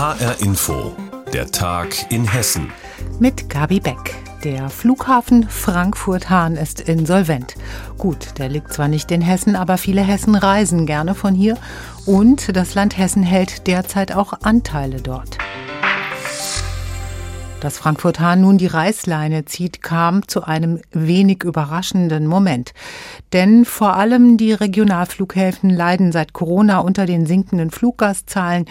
HR Info, der Tag in Hessen. Mit Gabi Beck. Der Flughafen Frankfurt-Hahn ist insolvent. Gut, der liegt zwar nicht in Hessen, aber viele Hessen reisen gerne von hier und das Land Hessen hält derzeit auch Anteile dort. Dass Frankfurt Hahn nun die Reißleine zieht, kam zu einem wenig überraschenden Moment. Denn vor allem die Regionalflughäfen leiden seit Corona unter den sinkenden Fluggastzahlen,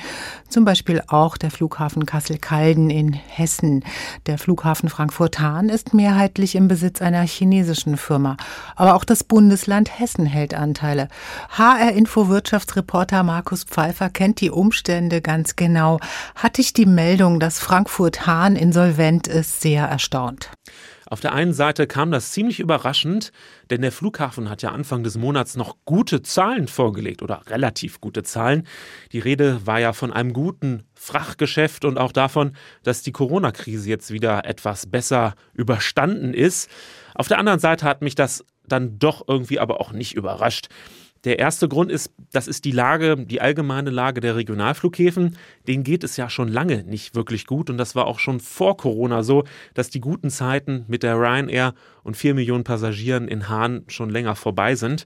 zum Beispiel auch der Flughafen Kassel-Calden in Hessen. Der Flughafen Frankfurt-Hahn ist mehrheitlich im Besitz einer chinesischen Firma. Aber auch das Bundesland Hessen hält Anteile. HR-Info Wirtschaftsreporter Markus Pfeiffer kennt die Umstände ganz genau. Hatte ich die Meldung, dass Frankfurt-Hahn in insolvent ist, sehr erstaunt. Auf der einen Seite kam das ziemlich überraschend, denn der Flughafen hat ja Anfang des Monats noch gute Zahlen vorgelegt oder relativ gute Zahlen. Die Rede war ja von einem guten Frachtgeschäft und auch davon, dass die Corona-Krise jetzt wieder etwas besser überstanden ist. Auf der anderen Seite hat mich das dann doch irgendwie aber auch nicht überrascht. Der erste Grund ist, das ist die Lage, die allgemeine Lage der Regionalflughäfen. Denen geht es ja schon lange nicht wirklich gut und das war auch schon vor Corona so, dass die guten Zeiten mit der Ryanair und vier Millionen Passagieren in Hahn schon länger vorbei sind.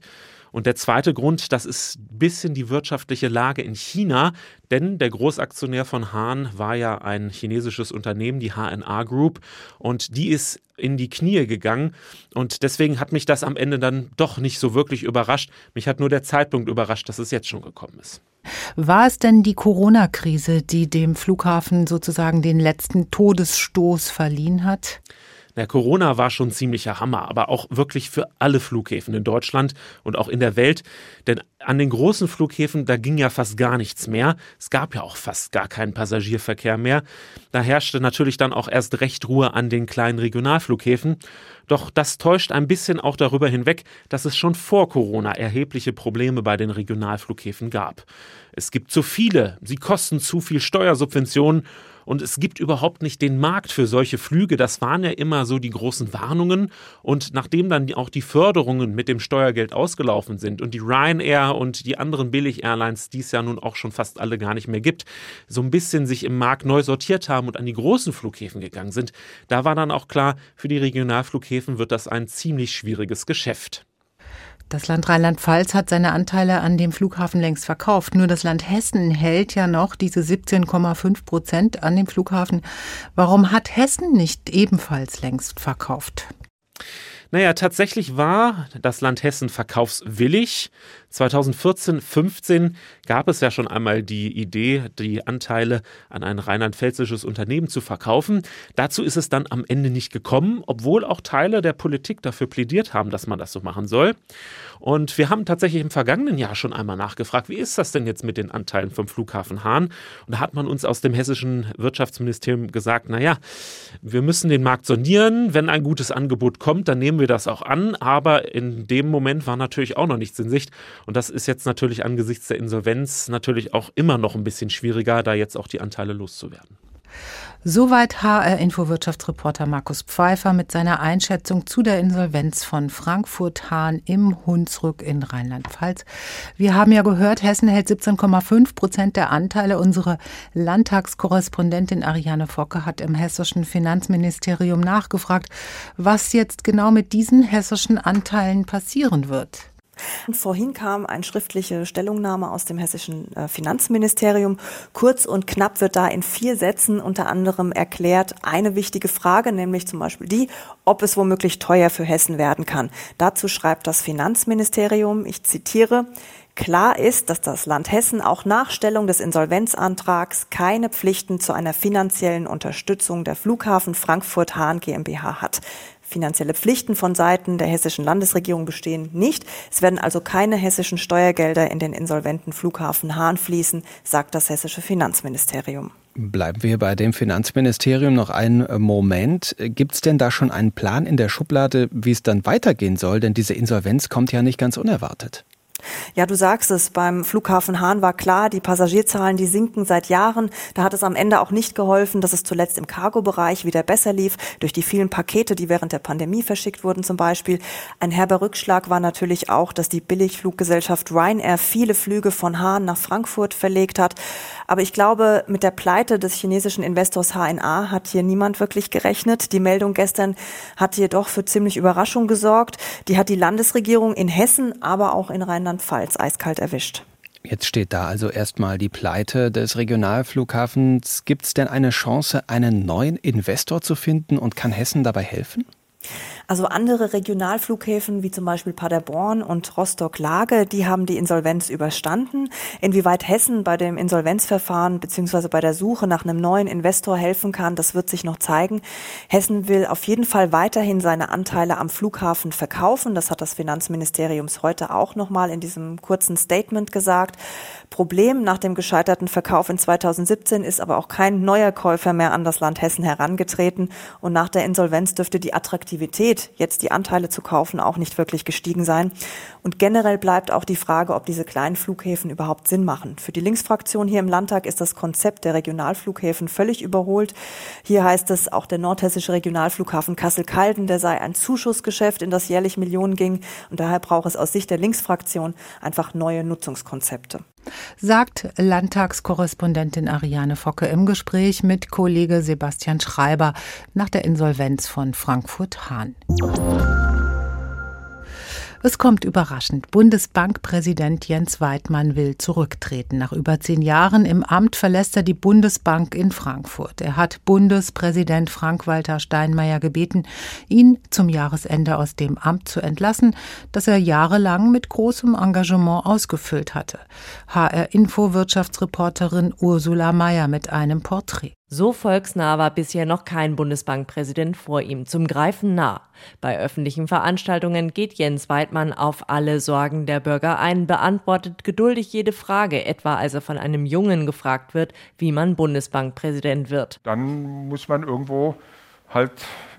Und der zweite Grund, das ist ein bisschen die wirtschaftliche Lage in China, denn der Großaktionär von Hahn war ja ein chinesisches Unternehmen, die HNA Group, und die ist in die Knie gegangen. Und deswegen hat mich das am Ende dann doch nicht so wirklich überrascht. Mich hat nur der Zeitpunkt überrascht, dass es jetzt schon gekommen ist. War es denn die Corona-Krise, die dem Flughafen sozusagen den letzten Todesstoß verliehen hat? Na, Corona war schon ziemlicher Hammer, aber auch wirklich für alle Flughäfen in Deutschland und auch in der Welt. Denn an den großen Flughäfen, da ging ja fast gar nichts mehr. Es gab ja auch fast gar keinen Passagierverkehr mehr. Da herrschte natürlich dann auch erst recht Ruhe an den kleinen Regionalflughäfen. Doch das täuscht ein bisschen auch darüber hinweg, dass es schon vor Corona erhebliche Probleme bei den Regionalflughäfen gab. Es gibt zu viele, sie kosten zu viel Steuersubventionen und es gibt überhaupt nicht den Markt für solche Flüge. Das waren ja immer so die großen Warnungen. Und nachdem dann auch die Förderungen mit dem Steuergeld ausgelaufen sind und die Ryanair und die anderen Billig-Airlines, die es ja nun auch schon fast alle gar nicht mehr gibt, so ein bisschen sich im Markt neu sortiert haben und an die großen Flughäfen gegangen sind, da war dann auch klar, für die Regionalflughäfen wird das ein ziemlich schwieriges Geschäft. Das Land Rheinland-Pfalz hat seine Anteile an dem Flughafen längst verkauft. Nur das Land Hessen hält ja noch diese 17,5 Prozent an dem Flughafen. Warum hat Hessen nicht ebenfalls längst verkauft? Naja, tatsächlich war das Land Hessen verkaufswillig. 2014, 15 gab es ja schon einmal die Idee, die Anteile an ein rheinland-pfälzisches Unternehmen zu verkaufen. Dazu ist es dann am Ende nicht gekommen, obwohl auch Teile der Politik dafür plädiert haben, dass man das so machen soll. Und wir haben tatsächlich im vergangenen Jahr schon einmal nachgefragt, wie ist das denn jetzt mit den Anteilen vom Flughafen Hahn? Und da hat man uns aus dem hessischen Wirtschaftsministerium gesagt, naja, wir müssen den Markt sondieren. Wenn ein gutes Angebot kommt, dann nehmen wir das auch an. Aber in dem Moment war natürlich auch noch nichts in Sicht. Und das ist jetzt natürlich angesichts der Insolvenz natürlich auch immer noch ein bisschen schwieriger, da jetzt auch die Anteile loszuwerden. Soweit HR-Info-Wirtschaftsreporter Markus Pfeiffer mit seiner Einschätzung zu der Insolvenz von Frankfurt-Hahn im Hunsrück in Rheinland-Pfalz. Wir haben ja gehört, Hessen hält 17,5 Prozent der Anteile. Unsere Landtagskorrespondentin Ariane Focke hat im hessischen Finanzministerium nachgefragt, was jetzt genau mit diesen hessischen Anteilen passieren wird. Vorhin kam eine schriftliche Stellungnahme aus dem hessischen äh, Finanzministerium. Kurz und knapp wird da in vier Sätzen unter anderem erklärt eine wichtige Frage, nämlich zum Beispiel die, ob es womöglich teuer für Hessen werden kann. Dazu schreibt das Finanzministerium, ich zitiere, Klar ist, dass das Land Hessen auch nach Stellung des Insolvenzantrags keine Pflichten zu einer finanziellen Unterstützung der Flughafen Frankfurt-Hahn GmbH hat. Finanzielle Pflichten von Seiten der hessischen Landesregierung bestehen nicht. Es werden also keine hessischen Steuergelder in den insolventen Flughafen Hahn fließen, sagt das hessische Finanzministerium. Bleiben wir bei dem Finanzministerium noch einen Moment. Gibt es denn da schon einen Plan in der Schublade, wie es dann weitergehen soll? Denn diese Insolvenz kommt ja nicht ganz unerwartet. Ja, du sagst es, beim Flughafen Hahn war klar, die Passagierzahlen, die sinken seit Jahren. Da hat es am Ende auch nicht geholfen, dass es zuletzt im Cargo-Bereich wieder besser lief, durch die vielen Pakete, die während der Pandemie verschickt wurden zum Beispiel. Ein herber Rückschlag war natürlich auch, dass die Billigfluggesellschaft Ryanair viele Flüge von Hahn nach Frankfurt verlegt hat. Aber ich glaube, mit der Pleite des chinesischen Investors HNA hat hier niemand wirklich gerechnet. Die Meldung gestern hat jedoch für ziemlich Überraschung gesorgt. Die hat die Landesregierung in Hessen, aber auch in Rheinland-Pfalz eiskalt erwischt. Jetzt steht da also erstmal die Pleite des Regionalflughafens. Gibt es denn eine Chance, einen neuen Investor zu finden und kann Hessen dabei helfen? Also andere Regionalflughäfen wie zum Beispiel Paderborn und Rostock-Lage, die haben die Insolvenz überstanden. Inwieweit Hessen bei dem Insolvenzverfahren beziehungsweise bei der Suche nach einem neuen Investor helfen kann, das wird sich noch zeigen. Hessen will auf jeden Fall weiterhin seine Anteile am Flughafen verkaufen. Das hat das Finanzministerium heute auch nochmal in diesem kurzen Statement gesagt. Problem nach dem gescheiterten Verkauf in 2017 ist aber auch kein neuer Käufer mehr an das Land Hessen herangetreten. Und nach der Insolvenz dürfte die Attraktivität, jetzt die Anteile zu kaufen, auch nicht wirklich gestiegen sein. Und generell bleibt auch die Frage, ob diese kleinen Flughäfen überhaupt Sinn machen. Für die Linksfraktion hier im Landtag ist das Konzept der Regionalflughäfen völlig überholt. Hier heißt es, auch der nordhessische Regionalflughafen Kassel-Calden, der sei ein Zuschussgeschäft, in das jährlich Millionen ging. Und daher braucht es aus Sicht der Linksfraktion einfach neue Nutzungskonzepte sagt Landtagskorrespondentin Ariane Focke im Gespräch mit Kollege Sebastian Schreiber nach der Insolvenz von Frankfurt Hahn. Es kommt überraschend. Bundesbankpräsident Jens Weidmann will zurücktreten. Nach über zehn Jahren im Amt verlässt er die Bundesbank in Frankfurt. Er hat Bundespräsident Frank-Walter Steinmeier gebeten, ihn zum Jahresende aus dem Amt zu entlassen, das er jahrelang mit großem Engagement ausgefüllt hatte. HR-Info-Wirtschaftsreporterin Ursula Mayer mit einem Porträt. So volksnah war bisher noch kein Bundesbankpräsident vor ihm, zum Greifen nah. Bei öffentlichen Veranstaltungen geht Jens Weidmann auf alle Sorgen der Bürger ein, beantwortet geduldig jede Frage, etwa als er von einem Jungen gefragt wird, wie man Bundesbankpräsident wird. Dann muss man irgendwo halt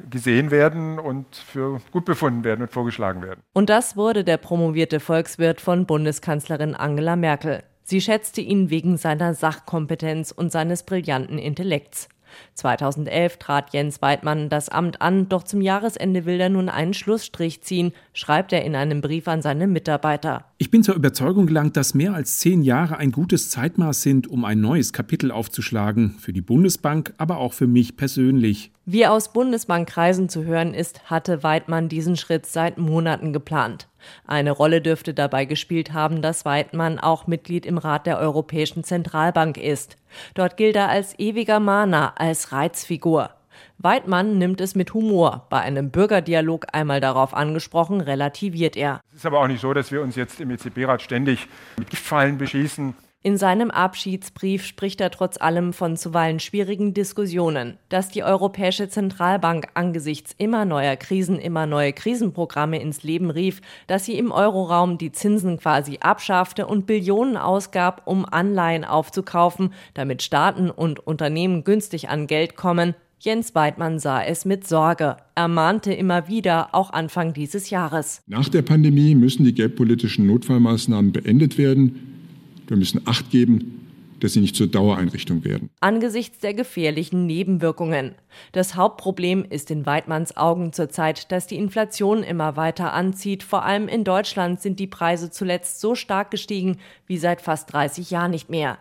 gesehen werden und für gut befunden werden und vorgeschlagen werden. Und das wurde der promovierte Volkswirt von Bundeskanzlerin Angela Merkel. Sie schätzte ihn wegen seiner Sachkompetenz und seines brillanten Intellekts. 2011 trat Jens Weidmann das Amt an, doch zum Jahresende will er nun einen Schlussstrich ziehen, schreibt er in einem Brief an seine Mitarbeiter. Ich bin zur Überzeugung gelangt, dass mehr als zehn Jahre ein gutes Zeitmaß sind, um ein neues Kapitel aufzuschlagen, für die Bundesbank, aber auch für mich persönlich. Wie aus Bundesbankkreisen zu hören ist, hatte Weidmann diesen Schritt seit Monaten geplant. Eine Rolle dürfte dabei gespielt haben, dass Weidmann auch Mitglied im Rat der Europäischen Zentralbank ist. Dort gilt er als ewiger Mahner, als Reizfigur. Weidmann nimmt es mit Humor. Bei einem Bürgerdialog einmal darauf angesprochen, relativiert er. Es ist aber auch nicht so, dass wir uns jetzt im EZB-Rat ständig mit Giftfallen beschießen. In seinem Abschiedsbrief spricht er trotz allem von zuweilen schwierigen Diskussionen. Dass die Europäische Zentralbank angesichts immer neuer Krisen immer neue Krisenprogramme ins Leben rief, dass sie im Euroraum die Zinsen quasi abschaffte und Billionen ausgab, um Anleihen aufzukaufen, damit Staaten und Unternehmen günstig an Geld kommen, Jens Weidmann sah es mit Sorge. Er mahnte immer wieder, auch Anfang dieses Jahres. Nach der Pandemie müssen die geldpolitischen Notfallmaßnahmen beendet werden. Wir müssen Acht geben, dass sie nicht zur Dauereinrichtung werden. Angesichts der gefährlichen Nebenwirkungen. Das Hauptproblem ist in Weidmanns Augen zurzeit, dass die Inflation immer weiter anzieht. Vor allem in Deutschland sind die Preise zuletzt so stark gestiegen wie seit fast 30 Jahren nicht mehr.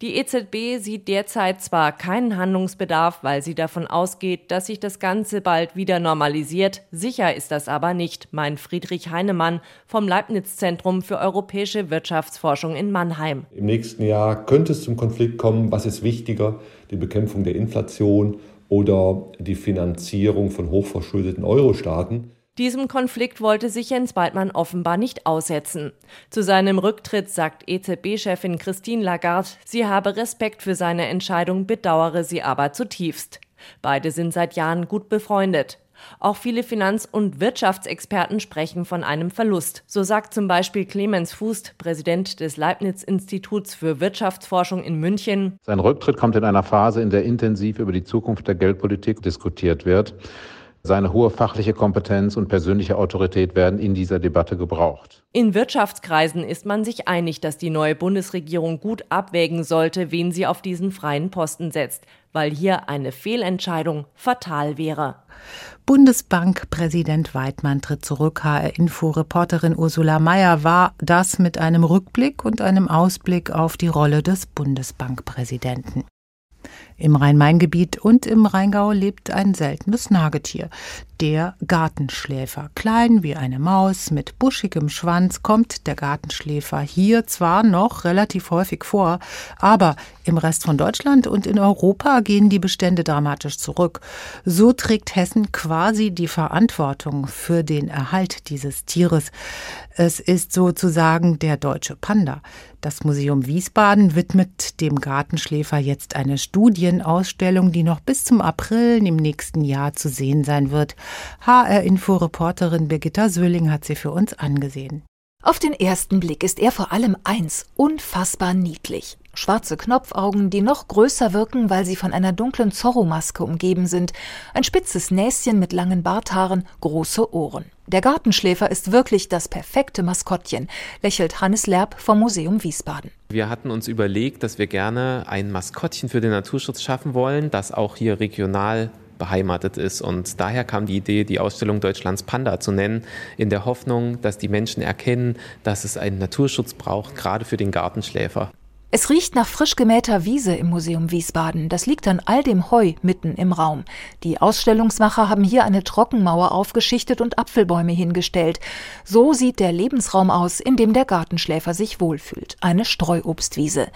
Die EZB sieht derzeit zwar keinen Handlungsbedarf, weil sie davon ausgeht, dass sich das Ganze bald wieder normalisiert. Sicher ist das aber nicht, meint Friedrich Heinemann vom Leibniz-Zentrum für europäische Wirtschaftsforschung in Mannheim. Im nächsten Jahr könnte es zum Konflikt kommen. Was ist wichtiger? Die Bekämpfung der Inflation oder die Finanzierung von hochverschuldeten Euro-Staaten? Diesem Konflikt wollte sich Jens Weidmann offenbar nicht aussetzen. Zu seinem Rücktritt sagt EZB-Chefin Christine Lagarde, sie habe Respekt für seine Entscheidung, bedauere sie aber zutiefst. Beide sind seit Jahren gut befreundet. Auch viele Finanz- und Wirtschaftsexperten sprechen von einem Verlust. So sagt zum Beispiel Clemens Fußt, Präsident des Leibniz-Instituts für Wirtschaftsforschung in München. Sein Rücktritt kommt in einer Phase, in der intensiv über die Zukunft der Geldpolitik diskutiert wird. Seine hohe fachliche Kompetenz und persönliche Autorität werden in dieser Debatte gebraucht. In Wirtschaftskreisen ist man sich einig, dass die neue Bundesregierung gut abwägen sollte, wen sie auf diesen freien Posten setzt, weil hier eine Fehlentscheidung fatal wäre. Bundesbankpräsident Weidmann tritt zurück. HR-Info-Reporterin Ursula Mayer war das mit einem Rückblick und einem Ausblick auf die Rolle des Bundesbankpräsidenten. Im Rhein-Main-Gebiet und im Rheingau lebt ein seltenes Nagetier, der Gartenschläfer. Klein wie eine Maus mit buschigem Schwanz kommt der Gartenschläfer hier zwar noch relativ häufig vor, aber im Rest von Deutschland und in Europa gehen die Bestände dramatisch zurück. So trägt Hessen quasi die Verantwortung für den Erhalt dieses Tieres. Es ist sozusagen der deutsche Panda. Das Museum Wiesbaden widmet dem Gartenschläfer jetzt eine Studienausstellung, die noch bis zum April im nächsten Jahr zu sehen sein wird. HR-Info-Reporterin Birgitta Söhling hat sie für uns angesehen. Auf den ersten Blick ist er vor allem eins, unfassbar niedlich. Schwarze Knopfaugen, die noch größer wirken, weil sie von einer dunklen Zorro-Maske umgeben sind, ein spitzes Näschen mit langen Barthaaren, große Ohren. Der Gartenschläfer ist wirklich das perfekte Maskottchen, lächelt Hannes Lerb vom Museum Wiesbaden. Wir hatten uns überlegt, dass wir gerne ein Maskottchen für den Naturschutz schaffen wollen, das auch hier regional beheimatet ist. Und daher kam die Idee, die Ausstellung Deutschlands Panda zu nennen, in der Hoffnung, dass die Menschen erkennen, dass es einen Naturschutz braucht, gerade für den Gartenschläfer. Es riecht nach frisch gemähter Wiese im Museum Wiesbaden. Das liegt an all dem Heu mitten im Raum. Die Ausstellungsmacher haben hier eine Trockenmauer aufgeschichtet und Apfelbäume hingestellt. So sieht der Lebensraum aus, in dem der Gartenschläfer sich wohlfühlt. Eine Streuobstwiese.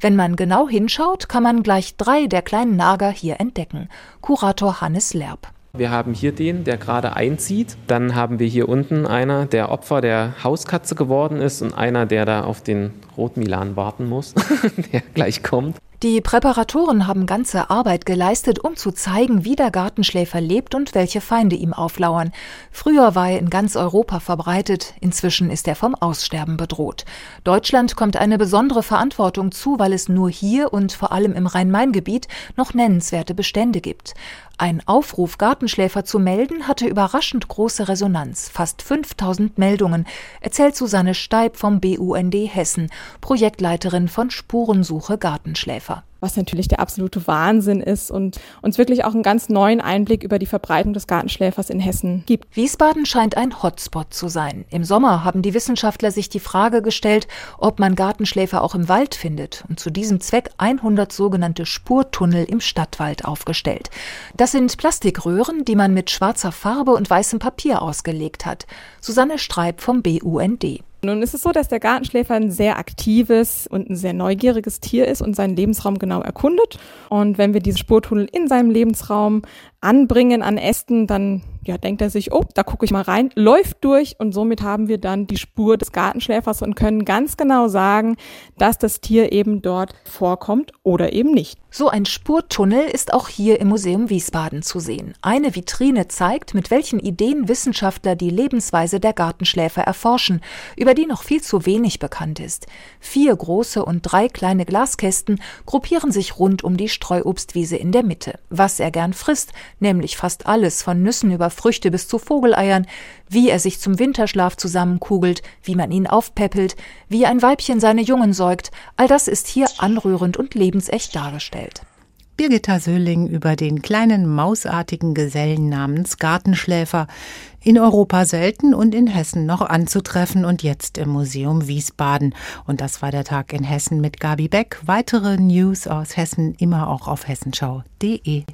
Wenn man genau hinschaut, kann man gleich drei der kleinen Nager hier entdecken. Kurator Hannes Lerb. Wir haben hier den, der gerade einzieht. Dann haben wir hier unten einer, der Opfer der Hauskatze geworden ist und einer, der da auf den Rotmilan warten muss, der gleich kommt. Die Präparatoren haben ganze Arbeit geleistet, um zu zeigen, wie der Gartenschläfer lebt und welche Feinde ihm auflauern. Früher war er in ganz Europa verbreitet, inzwischen ist er vom Aussterben bedroht. Deutschland kommt eine besondere Verantwortung zu, weil es nur hier und vor allem im Rhein-Main-Gebiet noch nennenswerte Bestände gibt. Ein Aufruf, Gartenschläfer zu melden, hatte überraschend große Resonanz. Fast 5000 Meldungen, erzählt Susanne Steib vom BUND Hessen, Projektleiterin von Spurensuche Gartenschläfer was natürlich der absolute Wahnsinn ist und uns wirklich auch einen ganz neuen Einblick über die Verbreitung des Gartenschläfers in Hessen gibt. Wiesbaden scheint ein Hotspot zu sein. Im Sommer haben die Wissenschaftler sich die Frage gestellt, ob man Gartenschläfer auch im Wald findet und zu diesem Zweck 100 sogenannte Spurtunnel im Stadtwald aufgestellt. Das sind Plastikröhren, die man mit schwarzer Farbe und weißem Papier ausgelegt hat. Susanne Streib vom BUND. Nun ist es so, dass der Gartenschläfer ein sehr aktives und ein sehr neugieriges Tier ist und seinen Lebensraum genau erkundet. Und wenn wir diese Spurtunnel in seinem Lebensraum anbringen an Ästen, dann ja, denkt er sich, oh, da gucke ich mal rein, läuft durch und somit haben wir dann die Spur des Gartenschläfers und können ganz genau sagen, dass das Tier eben dort vorkommt oder eben nicht. So ein Spurtunnel ist auch hier im Museum Wiesbaden zu sehen. Eine Vitrine zeigt, mit welchen Ideen Wissenschaftler die Lebensweise der Gartenschläfer erforschen, über die noch viel zu wenig bekannt ist. Vier große und drei kleine Glaskästen gruppieren sich rund um die Streuobstwiese in der Mitte. Was er gern frisst, nämlich fast alles, von Nüssen über Früchte bis zu Vogeleiern, wie er sich zum Winterschlaf zusammenkugelt, wie man ihn aufpäppelt, wie ein Weibchen seine Jungen säugt, all das ist hier anrührend und lebensecht dargestellt. Birgitta Söhling über den kleinen mausartigen Gesellen namens Gartenschläfer, in Europa selten und in Hessen noch anzutreffen und jetzt im Museum Wiesbaden. Und das war der Tag in Hessen mit Gabi Beck. Weitere News aus Hessen immer auch auf hessenschau.de.